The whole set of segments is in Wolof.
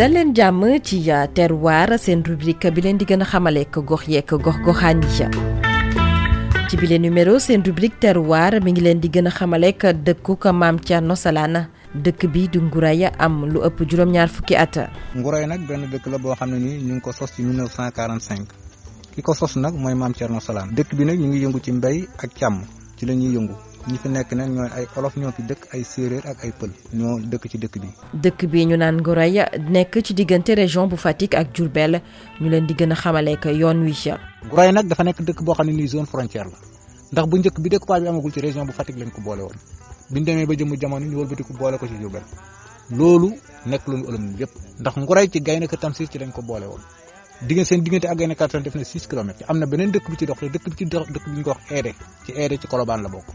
dal leen jàmm ci euh, terroir seen rubrique bi leen di gën a xamale ko gox yeeg gox goxaan yi ci bile numéro seen rubrique terroir mi ngi leen di gën a xamale ko dëkku ko maam Thierno Salane dëkk bi di Ngouraya am lu ëpp juróom-ñaar fukki at. Ngouraya nag benn dëkk la boo xam ne nii ñu ngi ko sos ci 1945 ki ko sos nag mooy maam Thierno Salane dëkk bi nag ñu ngi yëngu ci mbéy ak càmm. ci la ñuy yëngu ñi fi nekk nag ñooy ay olof ñoo fi dëkk ay séeréer ak ay pël ñoo dëkk ci dëkk bi. dëkk bi ñu naan Ngoray nekk ci diggante région bu Fatick ak Diourbel ñu leen di gën a xamale ak yoon wi. Ngoray nag dafa nekk dëkk boo xam ne nii zone frontière la ndax bu njëkk bi découpage bi amagul ci région bu Fatick lañ ko boole woon biñ demee ba jëmu jamono ñu wëlbati ko boole ko ci Diourbel loolu nekk lu ñu ëlëm yëpp ndax Ngoray ci gaynde ko Tamsir ci lañ ko boole woon. digg seen diggante ak Gaynde Kattan def na 6 kilomètres am na beneen dëkk bi ci dox te dëkk bi ci dox dëkk bi ñu ko wax Eede ci Eede ci Colobane la bokk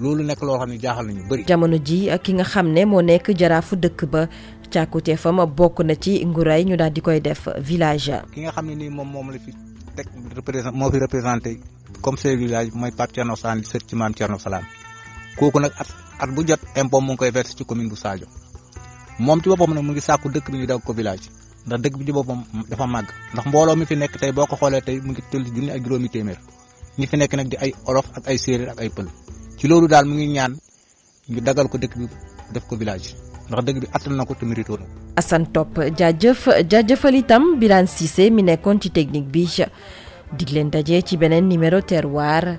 loolu nekk loo xam ne jaaxal nañu bëri. jamono ji ki nga xam ne moo nekk jaraafu dëkk ba càkkute fa ma bokk na ci nguraay ñu daal di koy def village. ki nga xam ne nii moom moom la fi teg représenté moo fi représenté comme chef village mooy Pape Thierno Sane sët ci maam Thierno Salam kooku nag at at bu jot impôt mu ngi koy versé ci commune bu Sadio moom ci boppam nag mu ngi sàkku dëkk bi ñu daw ko village. ndax dëkk bi ci boppam dafa màgg ndax mbooloo mi fi nekk tey boo ko xoolee tey mu ngi tëll ci junni ak juróomi téeméer ñi fi nekk nag di ay olof ak ay séeréer ak ay pël ci loolu daal mu ngi ñaan ñu dagal ko dëkk bi def ko village ndax dëgg bi attan na ko te mérito na ko. Assane Top jaajëf jaajëfal itam Birane Cissé mi nekkoon ci technique bi dig leen daje ci beneen numéro terroir.